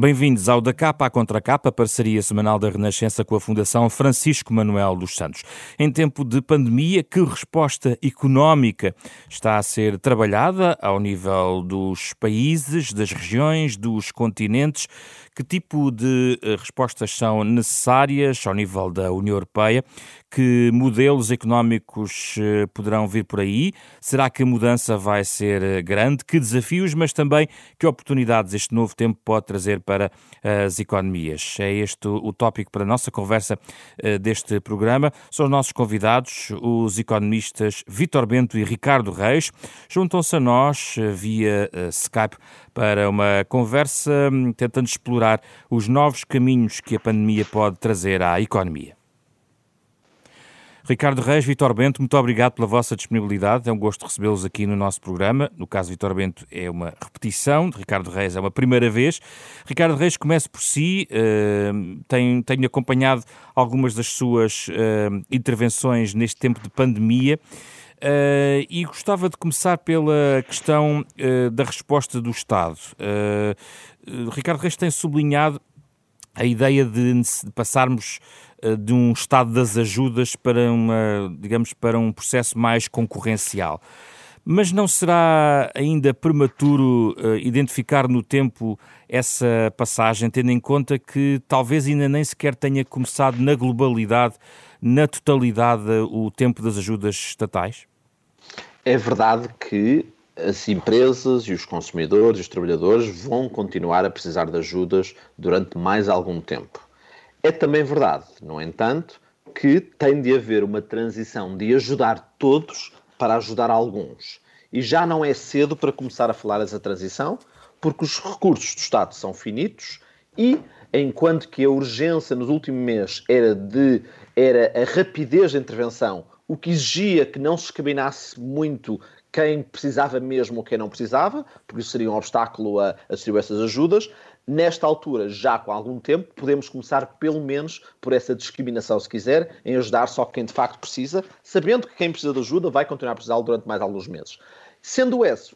Bem-vindos ao Da Capa à Contra Capa, parceria semanal da Renascença com a Fundação Francisco Manuel dos Santos. Em tempo de pandemia, que resposta económica está a ser trabalhada ao nível dos países, das regiões, dos continentes? Que tipo de eh, respostas são necessárias ao nível da União Europeia? Que modelos económicos eh, poderão vir por aí? Será que a mudança vai ser eh, grande? Que desafios, mas também que oportunidades este novo tempo pode trazer para as economias? É este o tópico para a nossa conversa deste programa. São os nossos convidados, os economistas Vítor Bento e Ricardo Reis. Juntam-se a nós via Skype para uma conversa hum, tentando explorar os novos caminhos que a pandemia pode trazer à economia. Ricardo Reis, Vitor Bento, muito obrigado pela vossa disponibilidade. É um gosto recebê-los aqui no nosso programa. No caso Vitor Bento, é uma repetição, Ricardo Reis é uma primeira vez. Ricardo Reis, comece por si. Uh, tenho, tenho, acompanhado algumas das suas uh, intervenções neste tempo de pandemia. Uh, e gostava de começar pela questão da resposta do Estado. Ricardo Reis tem sublinhado a ideia de passarmos de um estado das ajudas para uma, digamos, para um processo mais concorrencial. Mas não será ainda prematuro identificar no tempo essa passagem, tendo em conta que talvez ainda nem sequer tenha começado na globalidade, na totalidade, o tempo das ajudas estatais? É verdade que as empresas e os consumidores e os trabalhadores vão continuar a precisar de ajudas durante mais algum tempo. É também verdade, no entanto, que tem de haver uma transição de ajudar todos para ajudar alguns. E já não é cedo para começar a falar dessa transição, porque os recursos do Estado são finitos e, enquanto que a urgência nos últimos meses era de era a rapidez de intervenção o que exigia que não se escabinasse muito quem precisava mesmo ou quem não precisava, porque isso seria um obstáculo a, a distribuir essas ajudas. Nesta altura, já com algum tempo, podemos começar pelo menos por essa discriminação, se quiser, em ajudar só quem de facto precisa, sabendo que quem precisa de ajuda vai continuar a precisá-lo durante mais alguns meses. Sendo esse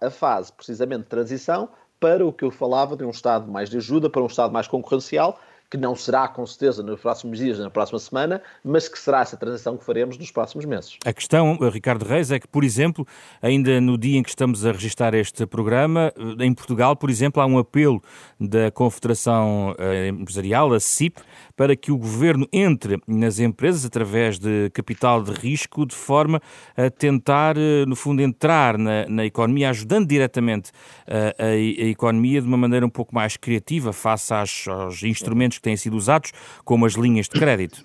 a fase precisamente de transição para o que eu falava de um Estado mais de ajuda, para um Estado mais concorrencial, que não será com certeza nos próximos dias, na próxima semana, mas que será essa transição que faremos nos próximos meses. A questão, eh, Ricardo Reis, é que, por exemplo, ainda no dia em que estamos a registrar este programa, eh, em Portugal, por exemplo, há um apelo da Confederação eh, Empresarial, a CIP, para que o governo entre nas empresas através de capital de risco, de forma a tentar, no fundo, entrar na, na economia, ajudando diretamente a, a, a, economia de uma maneira um pouco mais criativa face às, aos instrumentos têm sido usados, como as linhas de crédito.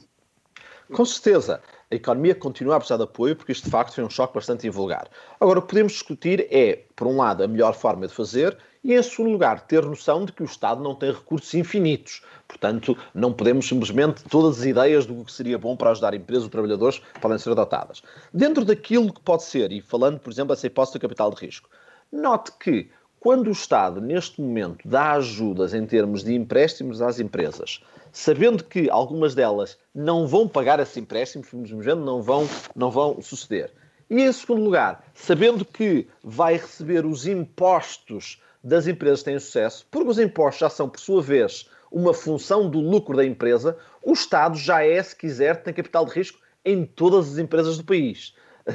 Com certeza. A economia continua a precisar de apoio porque isto de facto foi um choque bastante invulgar. Agora, o que podemos discutir é, por um lado, a melhor forma de fazer e, em segundo lugar, ter noção de que o Estado não tem recursos infinitos. Portanto, não podemos simplesmente todas as ideias do que seria bom para ajudar empresas ou trabalhadores podem ser adotadas. Dentro daquilo que pode ser, e falando, por exemplo, dessa hipótese de capital de risco, note que quando o Estado, neste momento, dá ajudas em termos de empréstimos às empresas, sabendo que algumas delas não vão pagar esse empréstimo, não vão, não vão suceder. E em segundo lugar, sabendo que vai receber os impostos das empresas que têm sucesso, porque os impostos já são, por sua vez, uma função do lucro da empresa, o Estado já é, se quiser, tem capital de risco em todas as empresas do país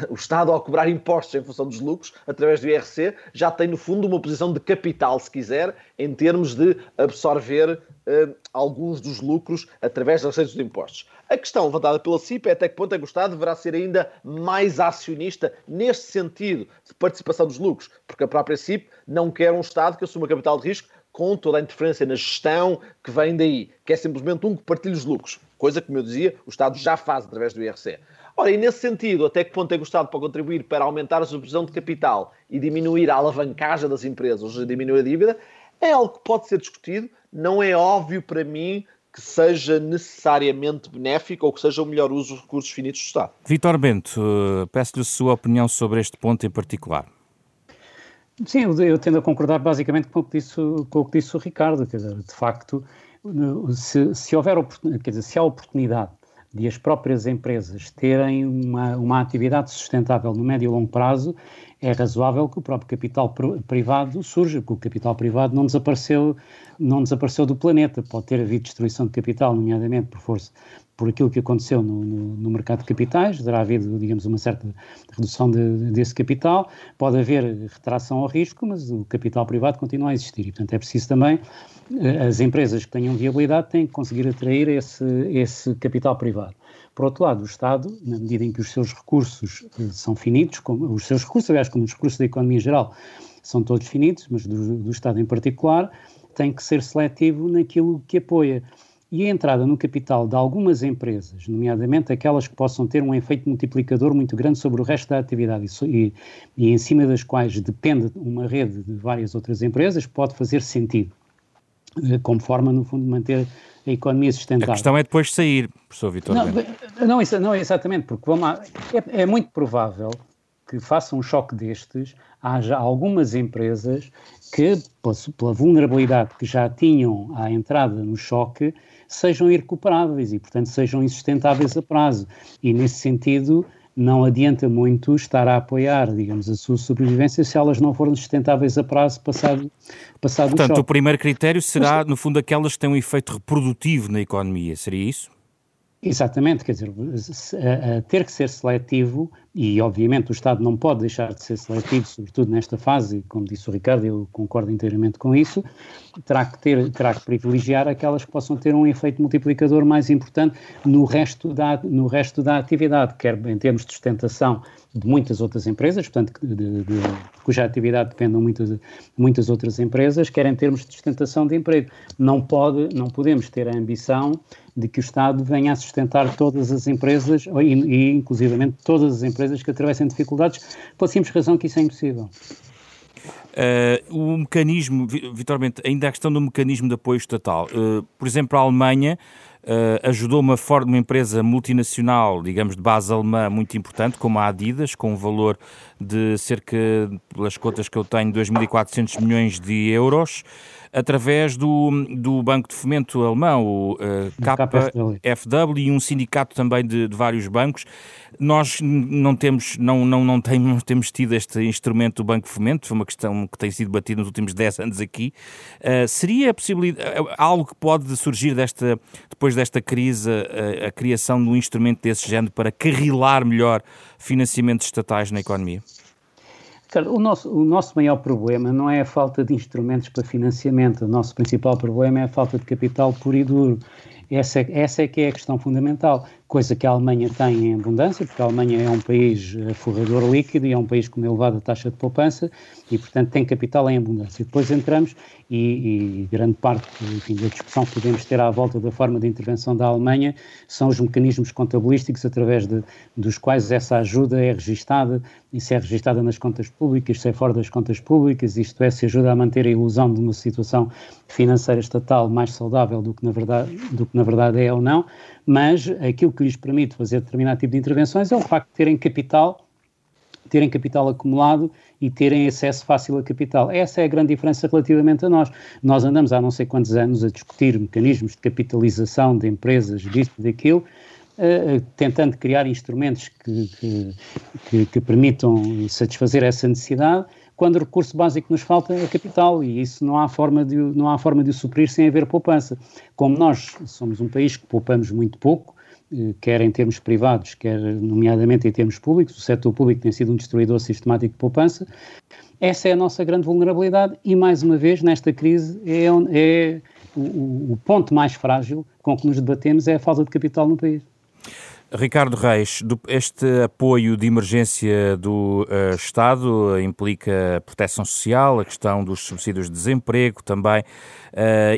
o Estado, ao cobrar impostos em função dos lucros, através do IRC, já tem, no fundo, uma posição de capital, se quiser, em termos de absorver uh, alguns dos lucros através das receitas de impostos. A questão levantada pela CIP é até que ponto é que o Estado deverá ser ainda mais acionista neste sentido de participação dos lucros, porque a própria CIP não quer um Estado que assuma capital de risco com toda a interferência na gestão que vem daí, que é simplesmente um que partilha os lucros, coisa que, como eu dizia, o Estado já faz através do IRC. Ora, e nesse sentido, até que ponto é que o Estado pode contribuir para aumentar a substituição de capital e diminuir a alavancagem das empresas, ou seja, diminuir a dívida, é algo que pode ser discutido. Não é óbvio para mim que seja necessariamente benéfico ou que seja o melhor uso dos recursos finitos do Estado. Vitor Bento, eh, peço-lhe a sua opinião sobre este ponto em particular. Sim, eu tendo a concordar basicamente com o que disse, com o, que disse o Ricardo. Quer dizer, de facto, se, se houver quer dizer, se há oportunidade de as próprias empresas terem uma, uma atividade sustentável no médio e longo prazo, é razoável que o próprio capital privado surja, porque o capital privado não desapareceu, não desapareceu do planeta. Pode ter havido destruição de capital, nomeadamente por força por aquilo que aconteceu no, no, no, mercado de capitais, terá havido, digamos, uma certa redução de, desse capital, pode haver retração ao risco, mas o capital privado continua a existir e, portanto, é preciso também, eh, as empresas que tenham viabilidade têm que conseguir atrair esse, esse capital privado. Por outro lado, o Estado, na medida em que os seus recursos eh, são finitos, como, os seus recursos, aliás, como os recursos da economia em geral, são todos finitos, mas do, do Estado em particular, tem que ser seletivo naquilo que apoia. E a entrada no capital de algumas empresas, nomeadamente aquelas que possam ter um efeito multiplicador muito grande sobre o resto da atividade e, e em cima das quais depende uma rede de várias outras empresas, pode fazer sentido, como forma, no fundo, de manter a economia sustentável. A questão é depois sair, professor Vitor. Não, não, não, exatamente, porque vamos lá, é, é muito provável que faça um choque destes, haja algumas empresas que, pela vulnerabilidade que já tinham à entrada no choque, sejam irrecuperáveis e, portanto, sejam insustentáveis a prazo. E, nesse sentido, não adianta muito estar a apoiar, digamos, a sua sobrevivência se elas não forem sustentáveis a prazo passado, passado Portanto, o choque. o primeiro critério será, Mas, no fundo, aquelas que têm um efeito reprodutivo na economia, seria isso? Exatamente, quer dizer, ter que ser seletivo e, obviamente, o Estado não pode deixar de ser seletivo, sobretudo nesta fase, como disse o Ricardo, eu concordo inteiramente com isso, terá que, ter, terá que privilegiar aquelas que possam ter um efeito multiplicador mais importante no resto da, no resto da atividade, quer em termos de sustentação de muitas outras empresas, portanto, de, de, de, cuja atividade depende de muitas, muitas outras empresas, quer em termos de sustentação de emprego. Não, pode, não podemos ter a ambição de que o Estado venha a sustentar todas as empresas, e, e inclusivamente todas as empresas que atravessem dificuldades, pela simples razão que isso é impossível. Uh, o mecanismo, Vitor Bento, ainda a questão do mecanismo de apoio estatal. Uh, por exemplo, a Alemanha uh, ajudou uma, forte, uma empresa multinacional, digamos, de base alemã muito importante, como a Adidas, com um valor de cerca, pelas contas que eu tenho, 2.400 milhões de euros através do, do Banco de Fomento Alemão, o uh, KfW, e um sindicato também de, de, vários bancos. Nós não temos, não, não, não, temos, não temos tido este instrumento do Banco de Fomento, foi uma questão que tem sido batida nos últimos 10 anos aqui. Uh, seria possibilidade, eh, algo que pode surgir desta, depois desta crise, a, a criação de um instrumento desse género para carrilar melhor financiamentos estatais na economia? O nosso, o nosso maior problema não é a falta de instrumentos para financiamento, o nosso principal problema é a falta de capital puro e duro. Essa, é, essa é que é a questão fundamental coisa que a Alemanha tem em abundância, porque a Alemanha é um país eh, forrador líquido e é um país com uma elevada taxa de poupança e, portanto, tem capital em abundância. Depois entramos e, e grande parte enfim, da discussão que podemos ter à volta da forma de intervenção da Alemanha são os mecanismos contabilísticos através de, dos quais essa ajuda é registada, e se é registada nas contas públicas, se é fora das contas públicas, isto é, se ajuda a manter a ilusão de uma situação financeira estatal mais saudável do que na verdade, do que na verdade é ou não, mas aquilo que lhes permite fazer determinado tipo de intervenções é o facto de terem capital, terem capital acumulado e terem acesso fácil a capital. Essa é a grande diferença relativamente a nós. Nós andamos há não sei quantos anos a discutir mecanismos de capitalização de empresas, disto daquilo, Uh, tentando criar instrumentos que, que, que, que, permitam satisfazer essa necessidade, quando o recurso básico que nos falta é capital e isso não há forma de, não há forma de o suprir sem haver poupança. Como nós somos um país que poupamos muito pouco, eh, quer em termos privados, quer nomeadamente em termos públicos, o setor público tem sido um destruidor sistemático de poupança, essa é a nossa grande vulnerabilidade e, mais uma vez, nesta crise, é, é o, o ponto mais frágil com que nos debatemos é a falta de capital no país. Ricardo Reis, este apoio de emergência do uh, Estado implica proteção social, a questão dos subsídios de desemprego também,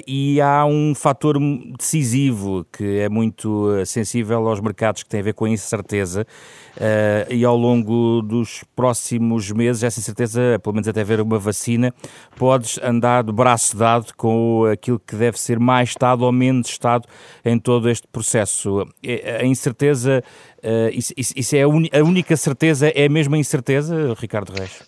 e há um fator decisivo que é muito uh, sensível aos mercados que tem a ver com a incerteza, e ao longo dos próximos meses, essa incerteza, pelo menos até haver uma vacina, podes andar de braço dado com aquilo que deve ser mais Estado ou menos Estado em todo este processo. A incerteza certeza, isso, isso, é a, a, única certeza, é a mesma incerteza, Ricardo Reis?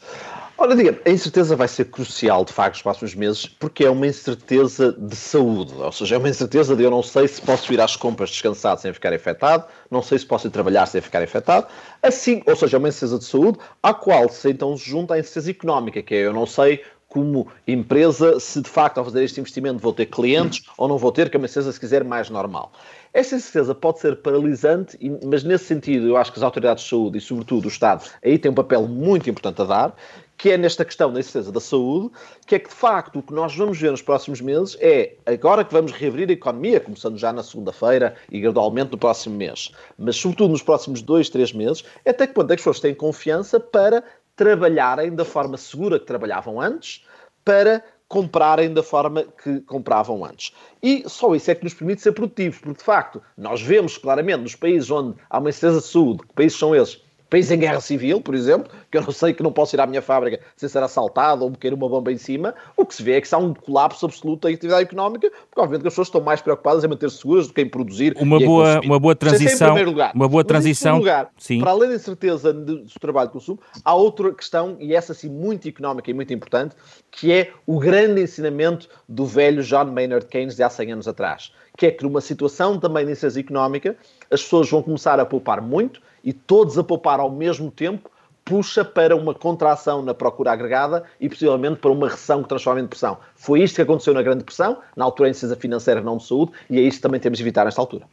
Ora, diga a incerteza vai ser crucial, de facto, nos próximos meses, porque é uma incerteza de saúde. Ou seja, é uma incerteza de eu não sei se posso ir às compras descansado sem ficar infectado, não sei se posso ir trabalhar sem ficar infectado. Assim, ou seja, é uma incerteza de saúde, à qual se então junta a incerteza económica, que é eu não sei como empresa se de facto ao fazer este investimento vou ter clientes ou não vou ter, que é uma incerteza, se quiser, mais normal. Esta incerteza pode ser paralisante, mas nesse sentido eu acho que as autoridades de saúde e, sobretudo, o Estado aí têm um papel muito importante a dar, que é nesta questão da incerteza da saúde, que é que de facto o que nós vamos ver nos próximos meses é, agora que vamos reabrir a economia, começando já na segunda-feira e gradualmente no próximo mês, mas sobretudo nos próximos dois, três meses, é até que ponto é que as pessoas têm confiança para trabalharem da forma segura que trabalhavam antes, para comprarem da forma que compravam antes. E só isso é que nos permite ser produtivos, porque de facto nós vemos claramente nos países onde há uma incerteza de saúde, que países são esses? País em guerra civil, por exemplo, que eu não sei que não posso ir à minha fábrica sem ser assaltado ou me cair uma bomba em cima, o que se vê é que há um colapso absoluto da atividade económica, porque obviamente que as pessoas estão mais preocupadas em manter seguras do que em produzir uma boa uma boa transição lugar. uma boa transição lugar, sim. para além da incerteza do trabalho de consumo há outra questão e essa sim muito económica e muito importante que é o grande ensinamento do velho John Maynard Keynes de há 100 anos atrás que é que numa situação também de incerteza económica as pessoas vão começar a poupar muito e todos a poupar ao mesmo tempo puxa para uma contração na procura agregada e possivelmente para uma recessão que transforma em depressão. Foi isto que aconteceu na Grande Depressão, na altura em incerteza financeira, não de saúde, e é isto que também temos de evitar nesta altura.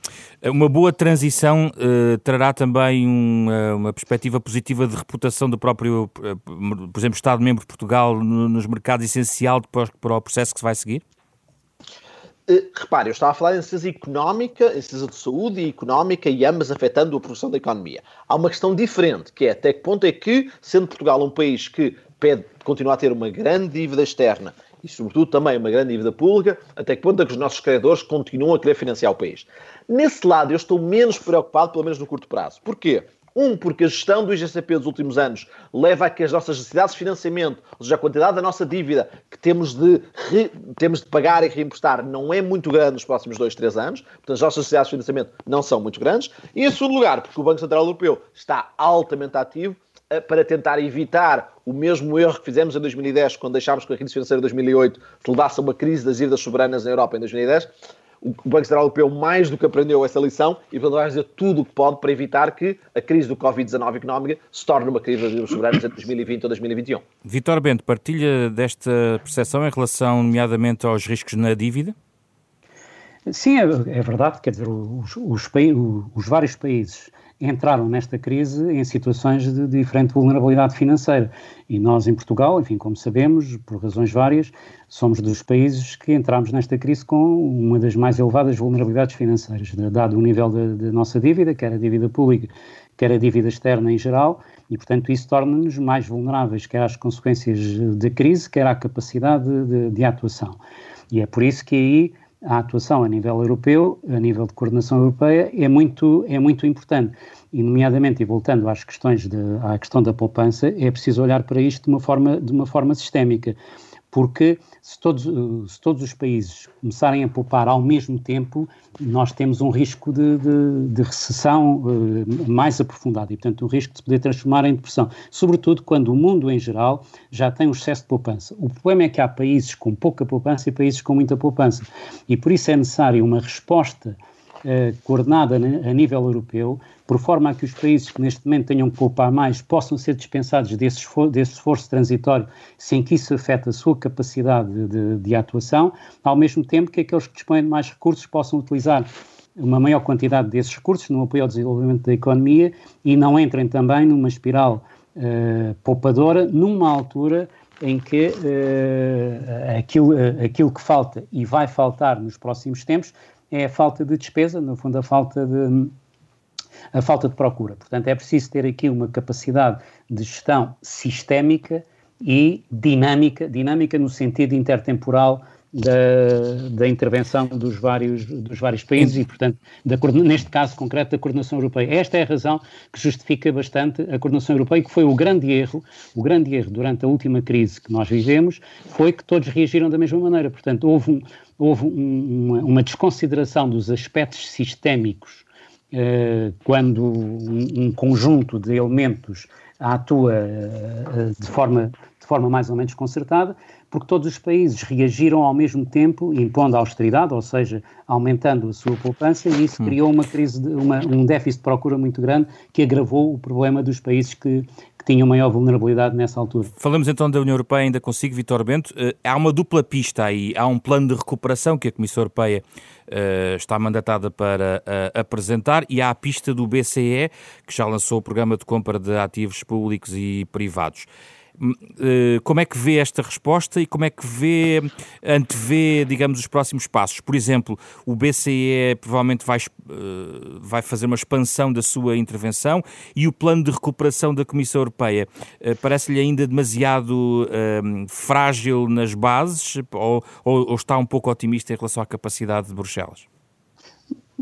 Uma boa transição uh, trará também um, uh, uma perspectiva positiva de reputação do próprio, uh, por exemplo, Estado-membro de Portugal no, nos mercados essencial depois para o processo que se vai seguir? Uh, repare, eu estava a falar de incerteza económica, incerteza de saúde e económica e ambas afetando a produção da economia. Há uma questão diferente, que é até que ponto é que, sendo Portugal um país que pede continuar a ter uma grande dívida externa e, sobretudo, também uma grande dívida pública, até que ponto é que os nossos credores continuam a querer financiar o país. Nesse lado, eu estou menos preocupado, pelo menos no curto prazo. Porquê? Um, porque a gestão do IGCP dos últimos anos leva a que as nossas necessidades de financiamento, ou seja, a quantidade da nossa dívida que temos de, re, temos de pagar e reemprestar não é muito grande nos próximos dois, três anos. Portanto, as nossas necessidades de financiamento não são muito grandes. E, em segundo lugar, porque o Banco Central Europeu está altamente ativo eh, para tentar evitar o mesmo erro que fizemos em 2010, quando deixámos que a crise financeira de 2008 levasse a uma crise das dívidas soberanas na Europa em 2010 o Banco Central Europeu mais do que aprendeu essa lição e portanto vai fazer tudo o que pode para evitar que a crise do Covid-19 económica se torne uma crise das soberanas entre 2020 ou 2021. Vitor Bento, partilha desta percepção em relação, nomeadamente, aos riscos na dívida? Sim, é, é verdade. Quer dizer, os, os, os vários países entraram nesta crise em situações de diferente vulnerabilidade financeira. E nós, em Portugal, enfim, como sabemos, por razões várias, somos dos países que entramos nesta crise com uma das mais elevadas vulnerabilidades financeiras, dado o nível da nossa dívida, quer a dívida pública, quer a dívida externa em geral, e, portanto, isso torna-nos mais vulneráveis, quer às consequências da crise, quer à capacidade de, de, atuação. E é por isso que aí a atuação a nível europeu, a nível de coordenação europeia, é muito, é muito importante. E, nomeadamente, e voltando às questões de, à questão da poupança, é preciso olhar para isto de uma forma, de uma forma sistémica porque se todos, se todos os países começarem a poupar ao mesmo tempo, nós temos um risco de, de, de recessão uh, mais aprofundado e, portanto, um risco de se poder transformar em depressão, sobretudo quando o mundo em geral já tem um excesso de poupança. O problema é que há países com pouca poupança e países com muita poupança, e por isso é necessário uma resposta uh, coordenada a nível europeu, por forma a que os países que neste momento tenham que poupar mais possam ser dispensados desse esforço, desse esforço transitório, sem que isso afete a sua capacidade de, de, atuação, ao mesmo tempo que aqueles que dispõem de mais recursos possam utilizar uma maior quantidade desses recursos no apoio ao desenvolvimento da economia e não entrem também numa espiral uh, poupadora numa altura em que uh, aquilo, uh, aquilo que falta e vai faltar nos próximos tempos é a falta de despesa, no fundo, a falta de, a falta de procura. Portanto, é preciso ter aqui uma capacidade de gestão sistémica e dinâmica, dinâmica no sentido intertemporal da, da, intervenção dos vários, dos vários países e, portanto, da, neste caso concreto, da coordenação europeia. Esta é a razão que justifica bastante a coordenação europeia, que foi o grande erro, o grande erro durante a última crise que nós vivemos, foi que todos reagiram da mesma maneira. Portanto, houve um, houve um, uma, uma, desconsideração dos aspectos sistémicos quando um, conjunto de elementos atua uh, de, forma, de forma mais ou menos concertada, porque todos os países reagiram ao mesmo tempo, impondo austeridade, ou seja, aumentando a sua poupança, e isso hum. criou uma crise, de, uma, um déficit de procura muito grande que agravou o problema dos países que, que tinham maior vulnerabilidade nessa altura. Falamos então da União Europeia ainda consigo, Vitor Bento. Há uma dupla pista aí, há um plano de recuperação que a Comissão Europeia está mandatada para uh, apresentar e há a pista do BCE, que já lançou o programa de compra de ativos públicos e privados. Eh, como é que vê esta resposta e como é que vê, antevê, digamos, os próximos passos? Por exemplo, o BCE provavelmente vai, eh, vai fazer uma expansão da sua intervenção e o plano de recuperação da Comissão Europeia eh, parece-lhe ainda demasiado frágil nas bases ou, ou, ou está um pouco otimista em relação à capacidade de Bruxelas?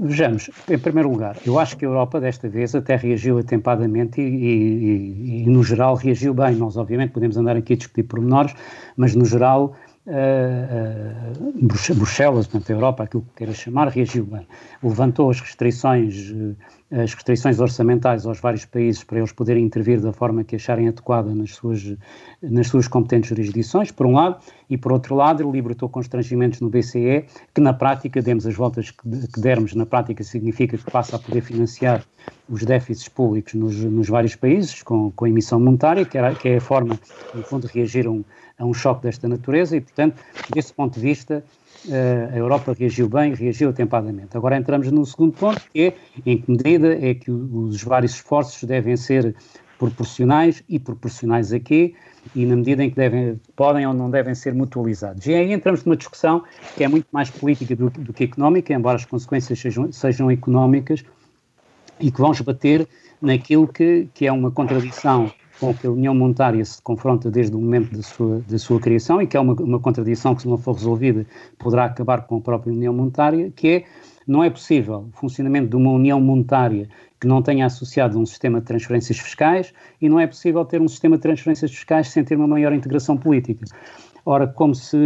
Vejamos, em primeiro lugar, eu acho que a Europa desta vez até reagiu atempadamente e, e, e, no geral reagiu bem. Nós, obviamente, podemos andar aqui a discutir pormenores, mas no geral uh, uh, Bruxelas, portanto, a Europa, aquilo que queira chamar, reagiu bem. Levantou as restrições uh, as restrições orçamentais aos vários países para eles poderem intervir da forma que acharem adequada nas suas, nas suas competentes jurisdições, por um lado, e por outro lado, libertou constrangimentos no BCE, que na prática, demos as voltas que, dermos, na prática significa que passa a poder financiar os déficits públicos nos, nos vários países, com, com emissão monetária, que, era, que é a forma, no fundo, de reagir a um, a um choque desta natureza, e, portanto, desse ponto de vista, a Europa reagiu bem, reagiu atempadamente. Agora entramos no segundo ponto, que é em que medida é que os vários esforços devem ser proporcionais e proporcionais a quê? E na medida em que devem, podem ou não devem ser mutualizados. E aí entramos numa discussão que é muito mais política do, do que económica, embora as consequências sejam, sejam económicas e que vão esbater naquilo que, que é uma contradição com que a União Monetária se confronta desde o momento da sua, da sua criação e que é uma, uma contradição que, se não for resolvida, poderá acabar com a própria União Monetária, que é, não é possível o funcionamento de uma União Monetária que não tenha associado um sistema de transferências fiscais e não é possível ter um sistema de transferências fiscais sem ter uma maior integração política. Ora, como se,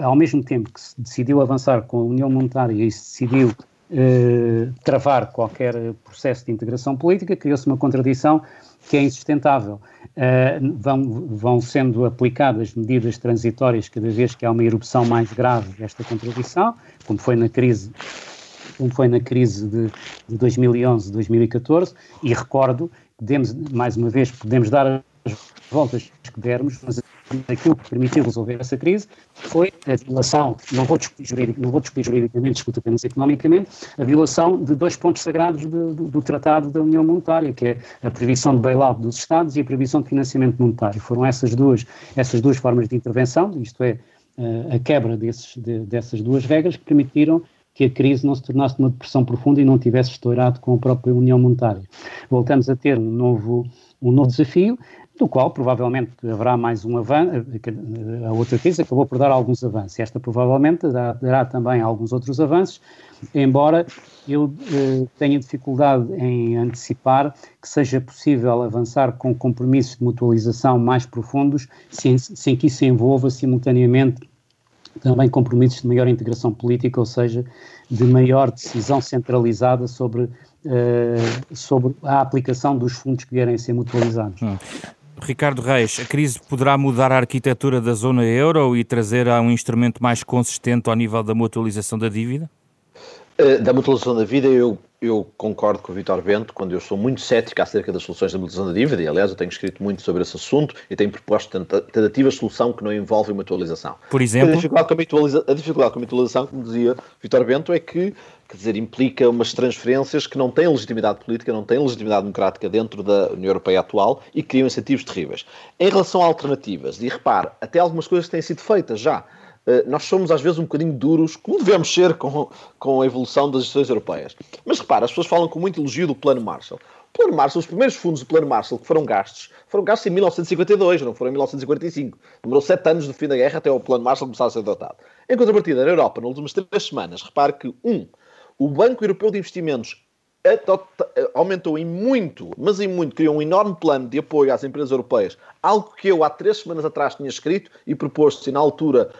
ao mesmo tempo que se decidiu avançar com a União Monetária e se decidiu eh, travar qualquer processo de integração política, criou-se uma contradição que é insustentável. Uh, vão, vão sendo aplicadas medidas transitórias cada vez que há uma erupção mais grave desta contradição, como foi na crise como foi na crise de, de 2011, 2014, e recordo, podemos, mais uma vez, podemos dar as voltas que dermos, mas aquilo que permitiu resolver essa crise foi a violação, não vou discutir, juridic, não vou discutir juridicamente, discuto apenas economicamente, a violação de dois pontos sagrados de, do, do Tratado da União Monetária, que é a previsão de bailout dos Estados e a previsão de financiamento monetário. Foram essas duas, essas duas formas de intervenção, isto é, a quebra desses, de, dessas duas regras que permitiram que a crise não se tornasse uma depressão profunda e não tivesse estourado com a própria União Monetária. Voltamos a ter um novo, um novo desafio, do qual provavelmente haverá mais um avanço, a outra crise acabou por dar alguns avanços, esta provavelmente dará, também alguns outros avanços, embora eu eh, tenha dificuldade em antecipar que seja possível avançar com compromissos de mutualização mais profundos, sem, sem que isso envolva simultaneamente também compromissos de maior integração política, ou seja, de maior decisão centralizada sobre, uh, sobre a aplicação dos fundos que vierem a ser mutualizados. Hum. Ricardo Reis, a crise poderá mudar a arquitetura da zona euro e trazer a um instrumento mais consistente ao nível da mutualização da dívida? Eh, da mutualização da vida, eu, eu concordo com o Vitor Bento quando eu sou muito cético acerca das soluções da mutualização da dívida, e aliás eu tenho escrito muito sobre esse assunto e tenho proposto tentativas de solução que não envolvem mutualização. Por exemplo? A dificuldade com a, mutualiza a, dificuldade com a mutualização, como dizia Vitor Bento, é que quer dizer, implica umas transferências que não têm legitimidade política, não têm legitimidade democrática dentro da União Europeia atual e criam incentivos terríveis. Em relação a alternativas, e repare, até algumas coisas têm sido feitas já. Uh, nós somos às vezes um bocadinho duros, como devemos ser com, com a evolução das instituições europeias. Mas repara, as pessoas falam com muito elogio do Plano Marshall. O Plano Marshall, os primeiros fundos do Plano Marshall que foram gastos, foram gastos em 1952, não foram em 1945. Demorou sete anos do fim da guerra até o Plano Marshall começar a ser adotado. Em contrapartida, na Europa, nas últimas três semanas, repare que, um, o Banco Europeu de Investimentos aumentou em muito, mas em muito, criou um enorme plano de apoio às empresas europeias, algo que eu há três semanas atrás tinha escrito e proposto-se na altura,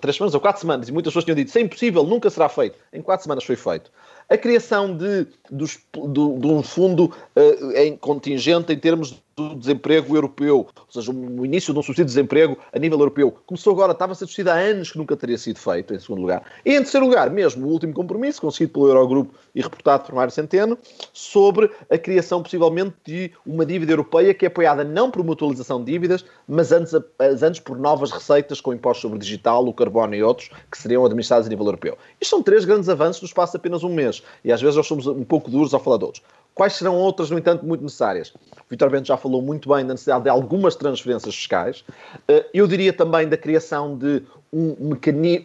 três semanas ou quatro semanas, e muitas pessoas tinham dito, isso é impossível, nunca será feito. Em quatro semanas foi feito. A criação de, dos, do, de um fundo uh, em contingente em termos do desemprego europeu, ou seja, o início de um subsídio de desemprego a nível europeu, começou agora, estava a ser discutido há anos que nunca teria sido feito, em segundo lugar. E em terceiro lugar, mesmo o último compromisso, conseguido pelo Eurogrupo e reportado por Mário Centeno, sobre a criação, possivelmente, de uma dívida europeia que é apoiada não por mutualização de dívidas, mas antes, antes por novas receitas com impostos sobre digital, o carbono e outros, que seriam administrados a nível europeu. Isto são três grandes avanços no espaço de apenas um mês. E às vezes nós somos um pouco duros ao falar de outros. Quais serão outras, no entanto, muito necessárias? O Vitor Bento já falou muito bem da necessidade de algumas transferências fiscais. Eh, eu diria também da criação de um,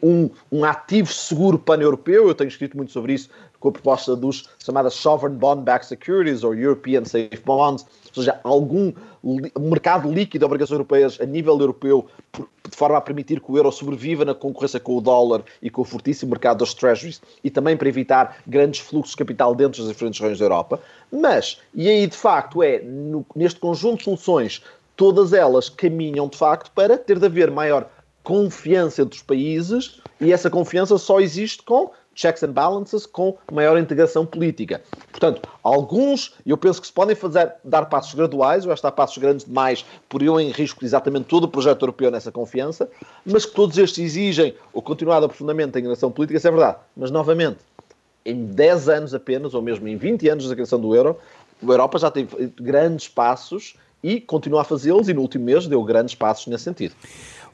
um, um ativo seguro pan-europeu. Eu tenho escrito muito sobre isso com a proposta dos chamadas Sovereign Bond Backed Securities ou European Safe Bonds, ou seja, algum mercado líquido de obrigações europeias a nível europeu, de forma a permitir que o euro sobreviva na concorrência com o dólar e com o fortíssimo mercado dos treasuries, e também para evitar grandes fluxos de capital dentro das diferentes regiões da Europa. Mas, e aí de facto é, no, neste conjunto de soluções, todas elas caminham de facto para ter de haver maior confiança entre os países, e essa confiança só existe com checks and balances com maior integração política. Portanto, alguns, eu penso que se podem fazer, dar passos graduais, ou estar passos grandes demais, poriam em risco exatamente todo o projeto europeu nessa confiança, mas que todos estes exigem o continuado aprofundamento da integração política, isso é verdade. Mas, novamente, em 10 anos apenas, ou mesmo em 20 anos da criação do euro, a Europa já teve grandes passos e continua a fazê-los, e no último mês deu grandes passos nesse sentido.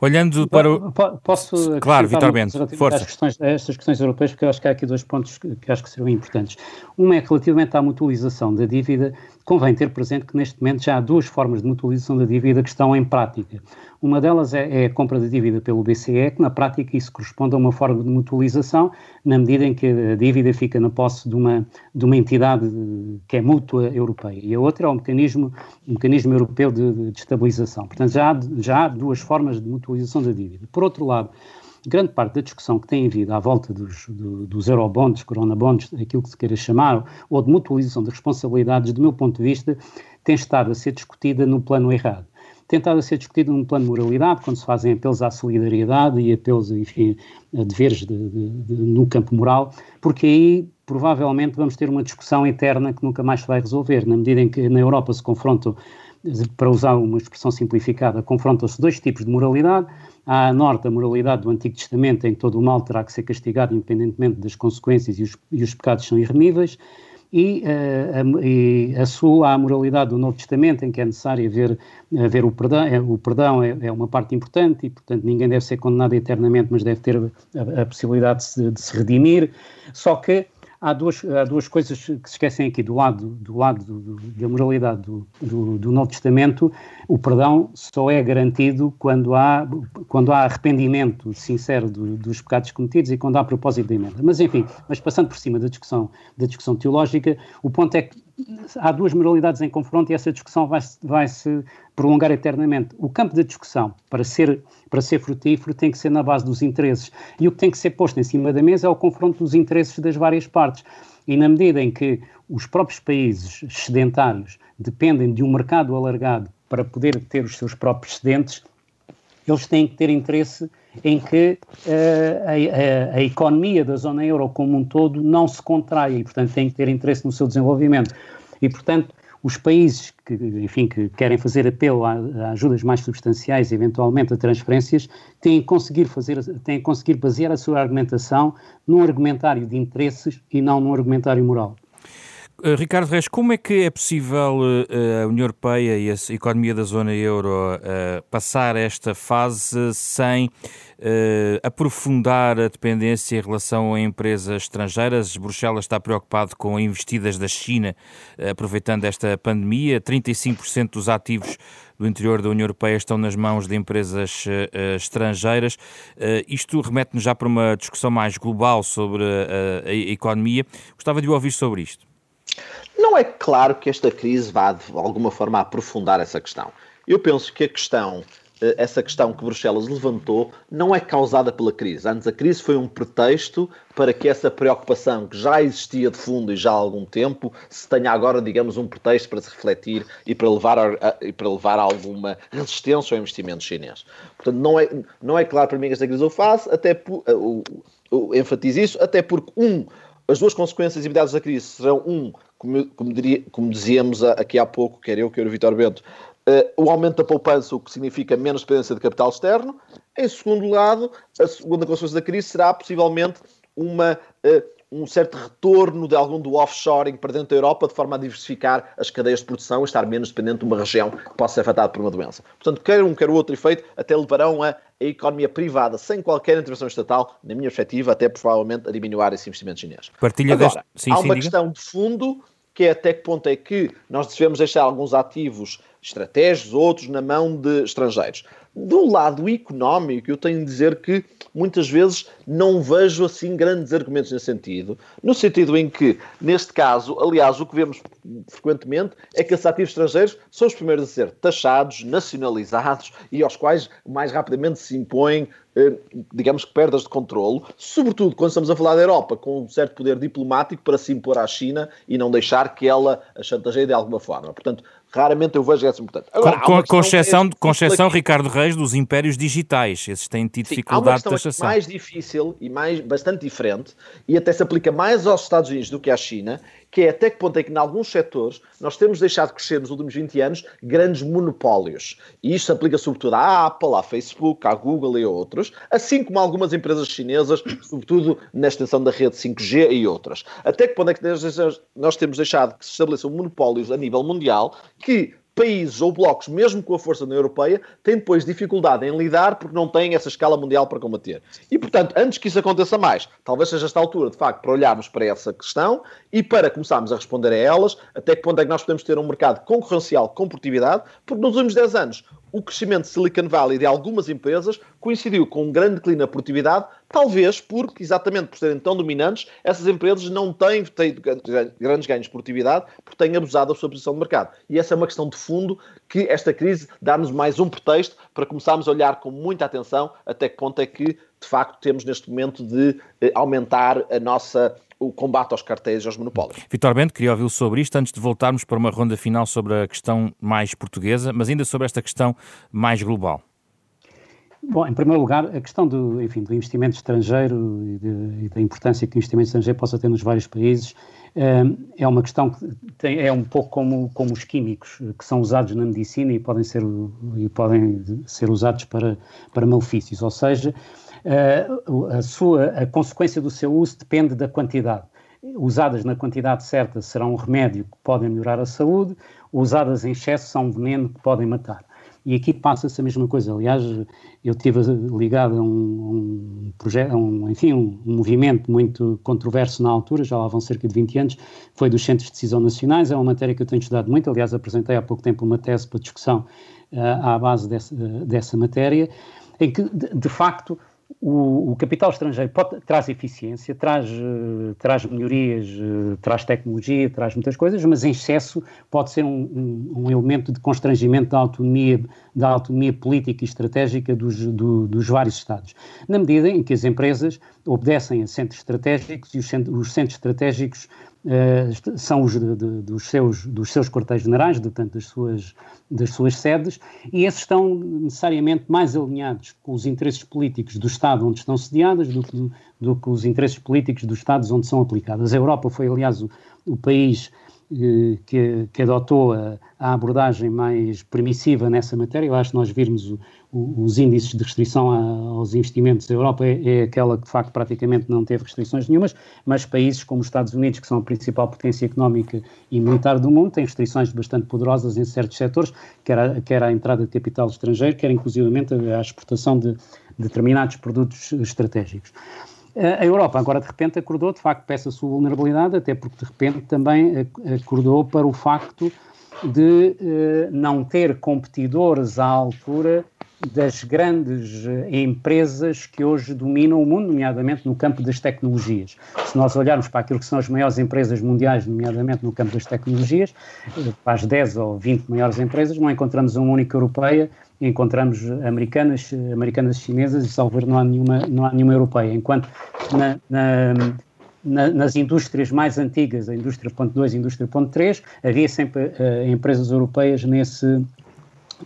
Olhando para o. Posso claro, Vitor Bento, força. Questões, estas questões europeias, porque eu acho que há aqui dois pontos que, que acho que serão importantes. Uma é que, relativamente à mutualização da dívida, convém ter presente que neste momento já há duas formas de mutualização da dívida que estão em prática. Uma delas é, é, a compra de dívida pelo BCE, que na prática isso corresponde a uma forma de mutualização, na medida em que a dívida fica na posse de uma, de uma entidade que é mútua europeia. E a outra é o mecanismo, o mecanismo europeu de, de estabilização. Portanto, já há, já há duas formas de mutualização da dívida. Por outro lado, grande parte da discussão que tem havido à volta dos, do, dos eurobonds, coronabonds, aquilo que se queira chamar, ou de mutualização de responsabilidades, do meu ponto de vista, tem estado a ser discutida no plano errado. Tentado a ser discutido num plano de moralidade, quando se fazem apelos à solidariedade e apelos, enfim, a deveres de, de, de, no campo moral, porque aí provavelmente vamos ter uma discussão eterna que nunca mais se vai resolver, na medida em que na Europa se confrontam, para usar uma expressão simplificada, confrontam-se dois tipos de moralidade. Há a norte a moralidade do Antigo Testamento, em que todo o mal terá que ser castigado independentemente das consequências e os, e os pecados são irremíveis e, uh, a, e a sul à moralidade do Novo Testamento, em que é necessário haver, haver o perdão, é, o perdão é, é, uma parte importante e, portanto, ninguém deve ser condenado eternamente, mas deve ter a, a possibilidade de se, de se redimir. Só que há duas, há duas coisas que se esquecem aqui. Do lado, do lado do, do, da moralidade do, do, do, Novo Testamento, o perdão só é garantido quando há, quando há arrependimento sincero dos pecados cometidos e quando há propósito de emenda. Mas, enfim, mas passando por cima da discussão, da discussão teológica, o ponto é que há duas moralidades em confronto e essa discussão vai, vai se prolongar eternamente. O campo da discussão, para ser, para ser frutífero, tem que ser na base dos interesses. E o que tem que ser posto em cima da mesa é o confronto dos interesses das várias partes. E na medida em que os próprios países sedentários dependem de um mercado alargado para poder ter os seus próprios excedentes, eles têm que ter interesse em que uh, a, a, a, economia da zona euro como um todo não se contraia e, portanto, têm que ter interesse no seu desenvolvimento. E, portanto, os países que, enfim, que querem fazer apelo a, a, ajudas mais substanciais, eventualmente a transferências, têm que conseguir fazer, têm que conseguir basear a sua argumentação num argumentário de interesses e não num argumentário moral. Uh, Ricardo Reis, como é que é possível uh, a União Europeia e a economia da zona euro uh, passar esta fase sem aprofundar a dependência em relação a empresas estrangeiras? Bruxelas está preocupado com investidas da China, aproveitando esta pandemia. 35% dos ativos do interior da União Europeia estão nas mãos de empresas estrangeiras. Isto remete-nos já para uma discussão mais global sobre a economia. Gostava de ouvir sobre isto. Não é claro que esta crise vá de alguma forma aprofundar essa questão. Eu penso que a questão, eh, essa questão que Bruxelas levantou, não é causada pela crise. Antes, a crise foi um pretexto para que essa preocupação que já existia de fundo e já há algum tempo se tenha agora, digamos, um pretexto para se refletir e para levar a, e para levar a alguma resistência ao investimento chinês. Portanto, não é, não é claro para mim que esta crise o faz, até por, eu, eu enfatizo isso, até porque, um, as duas consequências imediatas da crise serão, um, como, como, diria, como dizíamos aqui há pouco, quer eu, quer o Vitor Bento, uh, o aumento da poupança, o que significa menos dependência de capital externo. Em segundo lado, a segunda consequência da crise será possivelmente uma, uh, um certo retorno de algum do offshoring para dentro da Europa, de forma a diversificar as cadeias de produção e estar menos dependente de uma região que possa ser afetada por uma doença. Portanto, quer um, quer o outro efeito, até levarão a a economia privada, sem qualquer intervenção estatal, na minha perspectiva, até provavelmente a diminuir esse investimento chinês. Partilha Agora, deste... sim, há sim, uma diga. questão de fundo que é até que ponto é que nós devemos deixar alguns ativos estratégicos, outros na mão de estrangeiros. Do lado económico, eu tenho de dizer que muitas vezes não vejo assim grandes argumentos nesse sentido, no sentido em que, neste caso, aliás, o que vemos frequentemente é que esses ativos estrangeiros são os primeiros a ser taxados, nacionalizados e aos quais mais rapidamente se impõem eh, digamos que perdas de controle, sobretudo quando estamos a falar da Europa, com um certo poder diplomático para se impor à China e não deixar que ela a chantageie de alguma forma. Portanto, raramente eu vejo essa importante. Agora, com, com, exceção, com exceção, Ricardo Reis, dos impérios digitais. Esses têm tido Sim, dificuldade de taxação. mais difícil e mais, bastante diferente, e até se aplica mais aos Estados Unidos do que à China, que é até que ponto é que, em alguns setores, nós temos deixado crescer nos últimos 20 anos grandes monopólios. E isto aplica sobretudo à Apple, à Facebook, à Google e a outros, assim como algumas empresas chinesas, sobretudo na extensão da rede 5G e outras. Até que ponto é que nós temos deixado que se estabeleçam monopólios a nível mundial que países ou blocos, mesmo com a força da União Europeia, têm depois dificuldade em lidar porque não têm essa escala mundial para combater. E, portanto, antes que isso aconteça mais, talvez seja esta altura, de facto, para olharmos para essa questão e para começarmos a responder a elas, até que ponto é que nós podemos ter um mercado concorrencial com produtividade, porque nos últimos 10 anos o crescimento de Silicon Valley de algumas empresas coincidiu com um grande declínio na produtividade, talvez porque, exatamente por serem tão dominantes, essas empresas não têm grandes ganhos de produtividade porque têm abusado da sua posição de mercado. E essa é uma questão de fundo que esta crise dá-nos mais um pretexto para começarmos a olhar com muita atenção até que ponto é que, de facto, temos neste momento de eh, aumentar a nossa o combate aos cartéis e aos monopólios. Vitor Bento, queria ouvi-lo sobre isto antes de voltarmos para uma ronda final sobre a questão mais portuguesa, mas ainda sobre esta questão mais global. Bom, em primeiro lugar, a questão do, enfim, do investimento estrangeiro e, de, e da importância que o investimento estrangeiro possa ter nos vários países um, é uma questão que tem, é um pouco como, como os químicos que são usados na medicina e podem ser, e podem ser usados para, para malefícios, ou seja, uh, a, sua, a consequência do seu uso depende da quantidade. Usadas na quantidade certa serão um remédio que podem melhorar a saúde, usadas em excesso são um veneno que podem matar. E aqui passa-se a mesma coisa. Aliás, eu estive ligado a um, um projeto, um, enfim, um, movimento muito controverso na altura, já lá vão cerca de 20 anos, foi dos Centros de Decisão Nacionais. É uma matéria que eu tenho estudado muito. Aliás, apresentei há pouco tempo uma tese para discussão uh, à base dessa, dessa matéria, em que, de, de facto, o, o, capital estrangeiro pode, traz eficiência, traz, uh, traz melhorias, uh, traz tecnologia, traz muitas coisas, mas em excesso pode ser um, um, um, elemento de constrangimento da autonomia, da autonomia política e estratégica dos, do, dos vários Estados. Na medida em que as empresas obedecem a centros estratégicos e os, os centros estratégicos uh, são os de, de, dos, seus, dos seus quartéis-generais, portanto, das suas, das suas sedes, e esses estão necessariamente mais alinhados com os interesses políticos do Estado onde estão sediadas do que, do que os interesses políticos dos Estados onde são aplicadas. A Europa foi, aliás, o, o país eh, que, que, adotou a, a, abordagem mais permissiva nessa matéria. Eu acho que nós virmos o, os índices de restrição a, aos investimentos da Europa é, é, aquela que, de facto, praticamente não teve restrições nenhumas, mas países como os Estados Unidos, que são a principal potência económica e militar do mundo, têm restrições bastante poderosas em certos setores, quer a, quer a entrada de capital estrangeiro, quer inclusivamente a, a exportação de determinados produtos estratégicos. A Europa agora de repente acordou, de facto, para essa sua vulnerabilidade, até porque de repente também acordou para o facto de eh, não ter competidores à altura das grandes eh, empresas que hoje dominam o mundo, nomeadamente no campo das tecnologias. Se nós olharmos para aquilo que são as maiores empresas mundiais, nomeadamente no campo das tecnologias, eh, para as 10 ou 20 maiores empresas, não encontramos uma única europeia encontramos americanas, americanas chinesas e, salvo não há nenhuma, não há nenhuma europeia, enquanto na, na, na, nas indústrias mais antigas, a indústria ponto 2 e a indústria ponto 3, havia sempre uh, empresas europeias nesse,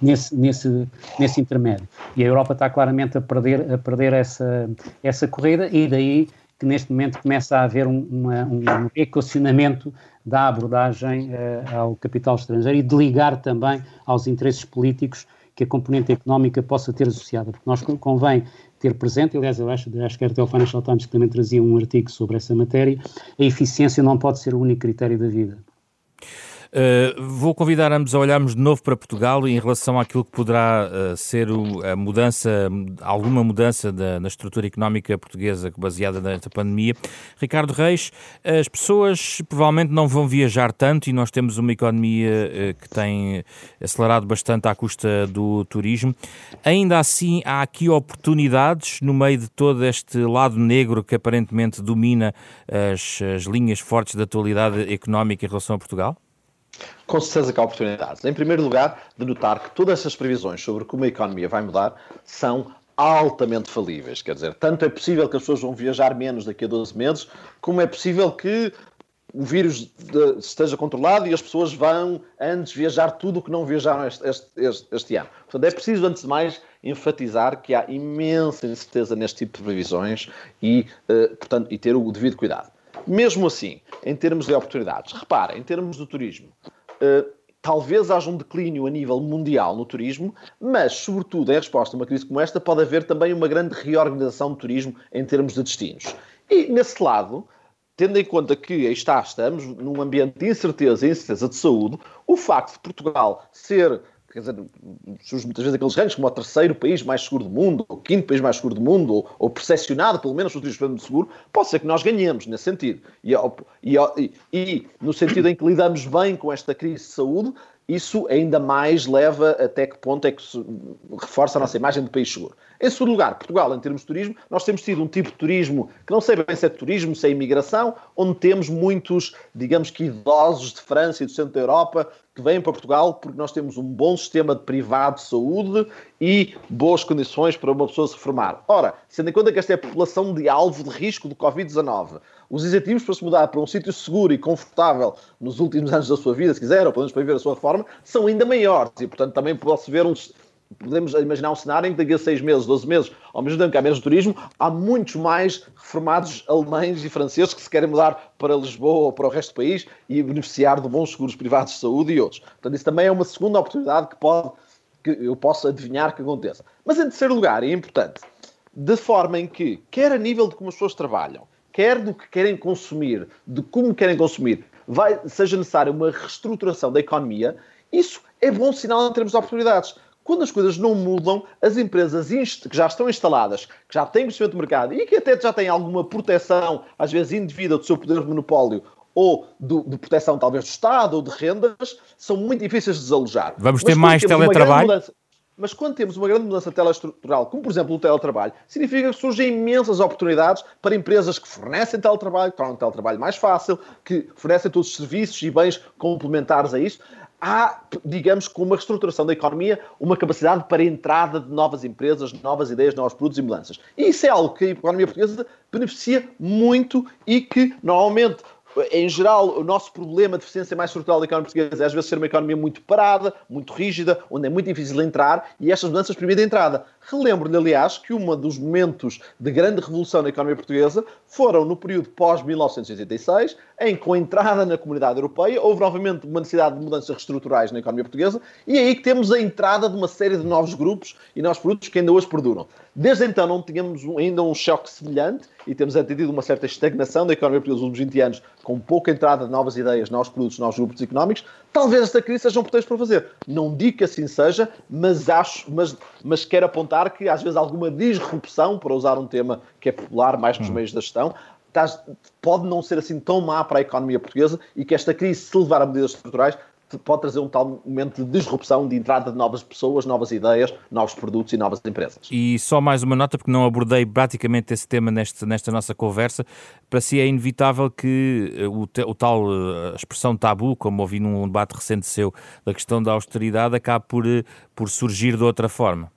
nesse, nesse, nesse intermédio. E a Europa está claramente a perder, a perder essa, essa corrida e daí que neste momento começa a haver um, uma, um equacionamento da abordagem uh, ao capital estrangeiro e de ligar também aos interesses políticos que a componente económica possa ter associada, porque nós convém ter presente, aliás, eu acho, acho que até o Financial Times que também trazia um artigo sobre essa matéria, a eficiência não pode ser o único critério da vida. Uh, vou convidar ambos a olharmos de novo para Portugal e em relação àquilo que poderá uh, ser o, a mudança, alguma mudança da, na estrutura económica portuguesa baseada nesta pandemia. Ricardo Reis, as pessoas provavelmente não vão viajar tanto e nós temos uma economia uh, que tem acelerado bastante à custa do turismo. Ainda assim, há aqui oportunidades no meio de todo este lado negro que aparentemente domina as, as linhas fortes da atualidade económica em relação a Portugal? Com certeza que há oportunidades. Em primeiro lugar, de notar que todas essas previsões sobre como a economia vai mudar são altamente falíveis. Quer dizer, tanto é possível que as pessoas vão viajar menos daqui a 12 meses, como é possível que o vírus esteja controlado e as pessoas vão antes viajar tudo o que não viajaram este, este, este, ano. Portanto, é preciso, antes de mais, enfatizar que há imensa incerteza neste tipo de previsões e, uh, portanto, e ter o devido cuidado. Mesmo assim, em termos de oportunidades, repara, em termos do turismo, uh, talvez haja um declínio a nível mundial no turismo, mas, sobretudo, em resposta a uma crise como esta, pode haver também uma grande reorganização do turismo em termos de destinos. E, nesse lado, tendo em conta que aí está, estamos num ambiente de incerteza e incerteza de saúde, o facto de Portugal ser quer dizer, surge muitas vezes aqueles ganhos como o terceiro país mais seguro do mundo, ou o quinto país mais seguro do mundo, ou, ou percepcionado pelo menos o turismo seguro, pode ser que nós ganhemos nesse sentido. E, e, e, no sentido em que lidamos bem com esta crise de saúde, isso ainda mais leva até que ponto é que reforça a nossa imagem de país seguro. Em segundo lugar, Portugal, em termos de turismo, nós temos tido um tipo de turismo que não sei bem se é turismo, se é imigração, onde temos muitos, digamos que idosos de França e do centro da Europa que vêm para Portugal porque nós temos um bom sistema de privado de saúde e boas condições para uma pessoa se formar. Ora, sendo em conta que esta é a população de alvo de risco do Covid-19, os incentivos para se mudar para um sítio seguro e confortável nos últimos anos da sua vida, se quiser, ou pelo menos para viver a sua reforma, são ainda maiores. E, portanto, também pode-se ver um, podemos imaginar um cenário em que daqui a 6 meses, 12 meses, ao mesmo tempo que há menos turismo, há muitos mais reformados alemães e franceses que se querem mudar para Lisboa ou para o resto do país e beneficiar de bons seguros privados de saúde e outros. Portanto, isso também é uma segunda oportunidade que, pode, que eu posso adivinhar que aconteça. Mas em terceiro lugar, é importante, de forma em que, quer a nível de como as pessoas trabalham, quer do que querem consumir, de como querem consumir, vai, seja necessária uma reestruturação da economia, isso é bom sinal em termos de oportunidades quando as coisas não mudam, as empresas que já estão instaladas, que já têm conhecimento do mercado e que até já têm alguma proteção, às vezes indevida, do seu poder de monopólio ou de, de, proteção talvez do Estado ou de rendas, são muito difíceis de desalojar. Vamos ter mais teletrabalho? Mudança, mas quando temos uma grande mudança teleestrutural, como por exemplo o teletrabalho, significa que surgem imensas oportunidades para empresas que fornecem teletrabalho, que tornam o teletrabalho mais fácil, que fornecem todos os serviços e bens complementares a isso há, digamos, com uma reestruturação da economia, uma capacidade para a entrada de novas empresas, novas ideias, novos produtos e mudanças. E isso é algo que a economia portuguesa beneficia muito e que, normalmente, em geral, o nosso problema de deficiência mais estrutural da economia portuguesa é às vezes ser uma economia muito parada, muito rígida, onde é muito difícil entrar e estas mudanças permitem a entrada. Relembro-lhe, aliás, que um dos momentos de grande revolução na economia portuguesa foram no período pós-1986, em que com a entrada na comunidade europeia houve novamente uma necessidade de mudanças reestruturais na economia portuguesa e é aí que temos a entrada de uma série de novos grupos e novos produtos que ainda hoje perduram. Desde então não tínhamos ainda um choque semelhante e temos atendido uma certa estagnação da economia portuguesa nos últimos 20 anos, com pouca entrada de novas ideias, novos produtos, novos grupos económicos. Talvez esta crise seja um pretexto para fazer. Não digo que assim seja, mas acho, mas, mas quero apontar que às vezes alguma disrupção, para usar um tema que é popular mais nos hum. meios da gestão, pode não ser assim tão má para a economia portuguesa e que esta crise, se levar a medidas estruturais, pode trazer um tal momento de disrupção, de entrada de novas pessoas, novas ideias, novos produtos e novas empresas. E só mais uma nota, porque não abordei praticamente esse tema neste, nesta nossa conversa. Para si é inevitável que eh, o, o tal eh, expressão tabu, como ouvi num debate recente seu, da questão da austeridade, acabe por, eh, por surgir de outra forma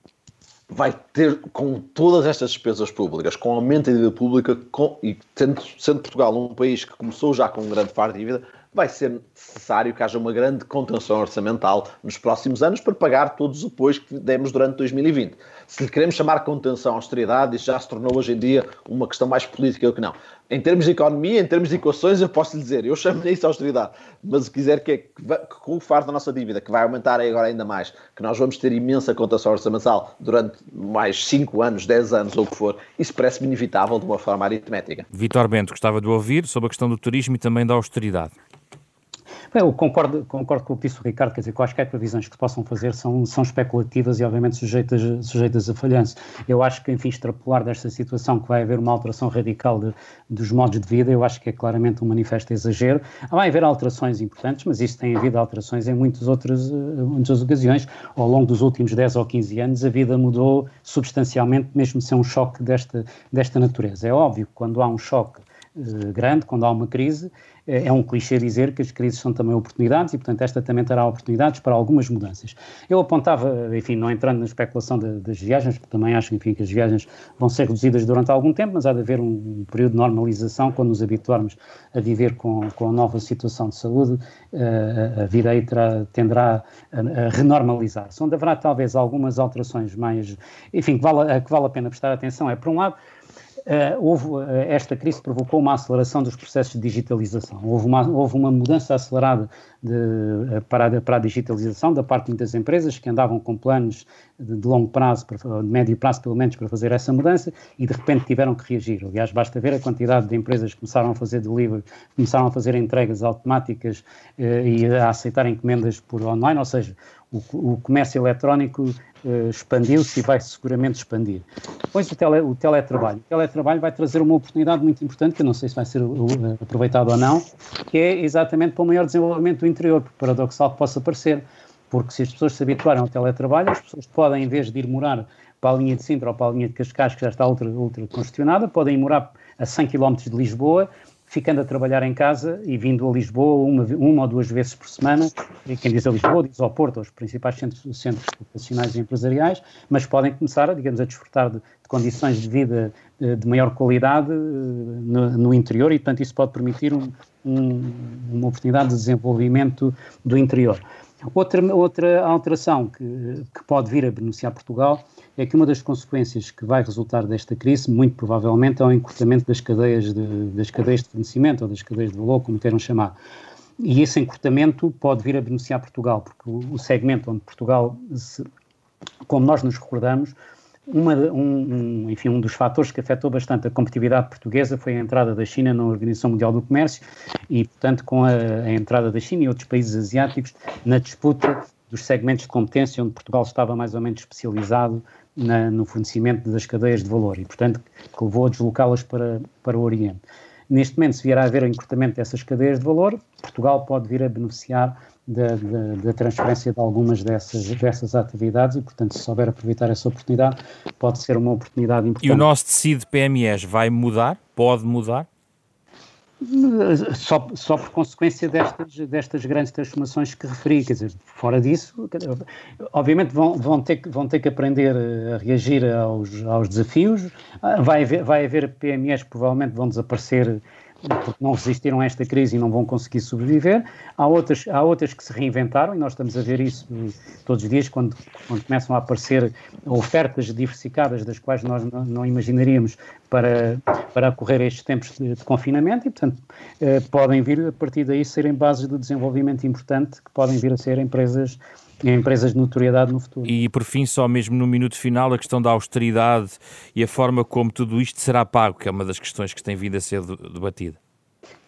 vai ter, com todas estas despesas públicas, com aumento da dívida pública, com, e sendo, sendo Portugal um país que começou já com um grande fardo de dívida, vai ser necessário que haja uma grande contenção orçamental nos próximos anos para pagar todos os apoios que demos durante 2020. Se lhe queremos chamar contenção austeridade, isso já se tornou hoje em dia uma questão mais política do que não. Em termos de economia, em termos de equações, eu posso lhe dizer, eu chamo isso austeridade, mas se quiser que, é, que, que com o fardo da nossa dívida, que vai aumentar agora ainda mais, que nós vamos ter imensa contação orçamental durante mais 5 anos, 10 anos ou o que for, isso parece-me inevitável de uma forma aritmética. Vitor Bento, gostava de ouvir sobre a questão do turismo e também da austeridade. Eu concordo, concordo com o que disse o Ricardo, quer dizer, quaisquer previsões que possam fazer são, são especulativas e, obviamente, sujeitas, sujeitas a falhanço. Eu acho que, enfim, extrapolar desta situação que vai haver uma alteração radical de, dos modos de vida, eu acho que é claramente um manifesto exagero. Vai haver alterações importantes, mas isso tem havido alterações em muitas outras, eh, muitas ocasiões. Ao longo dos últimos 10 ou 15 anos, a vida mudou substancialmente, mesmo sem um choque desta, desta natureza. É óbvio que quando há um choque eh, grande, quando há uma crise, é, é um clichê dizer que as crises são também oportunidades e, portanto, esta também terá oportunidades para algumas mudanças. Eu apontava, enfim, não entrando na especulação de, das viagens, porque também acho, enfim, que as viagens vão ser reduzidas durante algum tempo, mas há de haver um, período de normalização quando nos habituarmos a viver com, com a nova situação de saúde, uh, a vida aí terá, tenderá a, a renormalizar-se. Onde haverá talvez algumas alterações mais, enfim, que vale, que vale a pena prestar atenção é, por um lado, Uh, houve, uh, esta crise provocou uma aceleração dos processos de digitalização. Houve uma, houve uma mudança acelerada de, uh, para, a, para, a, digitalização da parte de muitas empresas que andavam com planos de, de longo prazo, de médio prazo pelo menos, para fazer essa mudança e de repente tiveram que reagir. Aliás, basta ver a quantidade de empresas que começaram a fazer delivery, começaram a fazer entregas automáticas e a aceitar encomendas por online, ou seja, o, comércio eletrónico expandiu-se e vai seguramente expandir. Depois o, tele, o teletrabalho. O teletrabalho vai trazer uma oportunidade muito importante, que eu não sei se vai ser aproveitado ou não, que é exatamente para o maior desenvolvimento do interior, por paradoxal que possa parecer. Porque se as pessoas se habituarem ao teletrabalho, as pessoas podem, em vez de ir morar para a linha de Sintra ou para a linha de Cascais, que já está ultra, ultra congestionada, podem ir morar a 100 km de Lisboa ficando a trabalhar em casa e vindo a Lisboa uma, uma ou duas vezes por semana, e quem diz a Lisboa diz ao Porto, aos principais centros, centros profissionais e empresariais, mas podem começar, digamos, a desfrutar de, de condições de vida de, eh, de maior qualidade eh, no, no, interior e, portanto, isso pode permitir um, um, uma oportunidade de desenvolvimento do interior. Outra, outra alteração que, que pode vir a beneficiar Portugal é que uma das consequências que vai resultar desta crise, muito provavelmente, é o encurtamento das cadeias de, das cadeias de fornecimento ou das cadeias de valor, como queiram chamar. E esse encurtamento pode vir a beneficiar Portugal, porque o, o segmento onde Portugal, se, como nós nos recordamos, uma, um, um, enfim, um dos fatores que afetou bastante a competitividade portuguesa foi a entrada da China na Organização Mundial do Comércio e, portanto, com a, a entrada da China e outros países asiáticos na disputa dos segmentos de competência onde Portugal estava mais ou menos especializado na, no fornecimento das cadeias de valor e, portanto, que levou a deslocá-las para, para o Oriente. Neste momento, se vier a haver o encurtamento dessas cadeias de valor, Portugal pode vir a beneficiar da, da, da, transferência de algumas dessas, dessas atividades e, portanto, se souber aproveitar essa oportunidade, pode ser uma oportunidade importante. E o nosso tecido PMEs vai mudar? Pode mudar? Só, só por consequência destas, destas grandes transformações que referi, quer dizer, fora disso, obviamente vão, vão, ter, que, vão ter que aprender a reagir aos, aos desafios, vai haver, vai haver PMEs que provavelmente vão desaparecer porque não resistiram a esta crise e não vão conseguir sobreviver. Há outras, há outras que se reinventaram e nós estamos a ver isso todos os dias quando, quando começam a aparecer ofertas diversificadas das quais nós não, não imaginaríamos para, para ocorrer estes tempos de, de confinamento e, portanto, eh, podem vir a partir daí serem bases de desenvolvimento importante que podem vir a ser empresas empresas de notoriedade no futuro. E por fim, só mesmo no minuto final, a questão da austeridade e a forma como tudo isto será pago, que é uma das questões que tem vindo a ser debatida.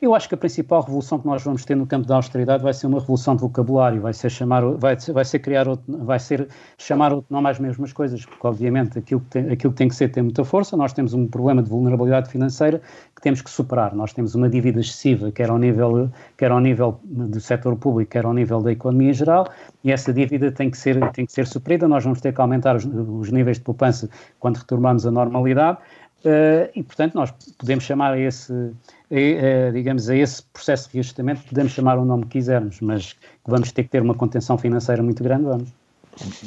Eu acho que a principal revolução que nós vamos ter no campo da austeridade vai ser uma revolução de vocabulário, vai ser chamar, vai, vai ser criar outro, vai ser chamar outro nome às mesmas coisas, porque obviamente aquilo que, tem, aquilo que tem que ser tem muita força, nós temos um problema de vulnerabilidade financeira que temos que superar, nós temos uma dívida excessiva, quer ao nível, quer ao nível do setor público, quer ao nível da economia geral, e essa dívida tem que ser, tem que ser suprida, nós vamos ter que aumentar os, os níveis de poupança quando retornarmos à normalidade, Uh, e, portanto, nós podemos chamar a esse, a, a, digamos, a esse processo de reajustamento, podemos chamar o nome que quisermos, mas que vamos ter que ter uma contenção financeira muito grande, vamos.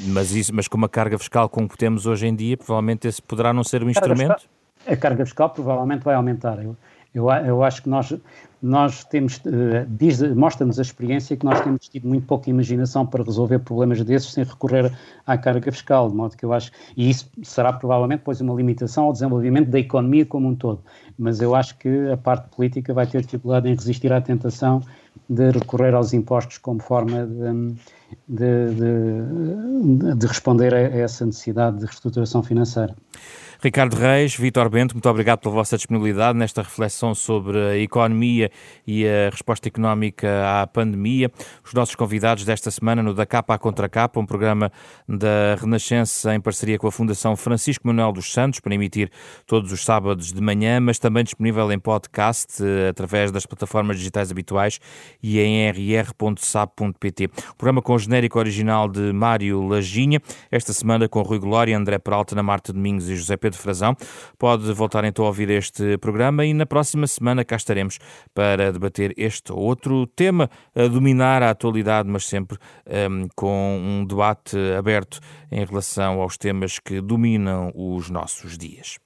Mas, isso, mas com uma carga fiscal como temos hoje em dia, provavelmente esse poderá não ser um instrumento? A carga fiscal provavelmente vai aumentar. Eu, Eu, eu acho que nós, nós temos, uh, mostra-nos a experiência que nós temos tido muito pouca imaginação para resolver problemas desses sem recorrer à carga fiscal, de modo que eu acho, e isso será provavelmente depois uma limitação ao desenvolvimento da economia como um todo, mas eu acho que a parte política vai ter dificuldade em resistir à tentação de recorrer aos impostos como forma de, de, de, de responder a essa necessidade de reestruturação financeira. Ricardo Reis, Vitor Bento, muito obrigado pela vossa disponibilidade nesta reflexão sobre a economia e a resposta económica à pandemia. Os nossos convidados desta semana no Da Capa à Contra Capa, um programa da Renascença em parceria com a Fundação Francisco Manuel dos Santos, para emitir todos os sábados de manhã, mas também disponível em podcast eh, através das plataformas digitais habituais e em rr.sab.pt. programa com o genérico original de Mário Laginha, esta semana com Rui Glória, André Peralta, Ana Marta Domingos e José Pedro Pedro Frazão. Pode voltar então a ouvir este programa e na próxima semana cá estaremos para debater este outro tema, a dominar a atualidade, mas sempre um, com um debate aberto em relação aos temas que dominam os nossos dias.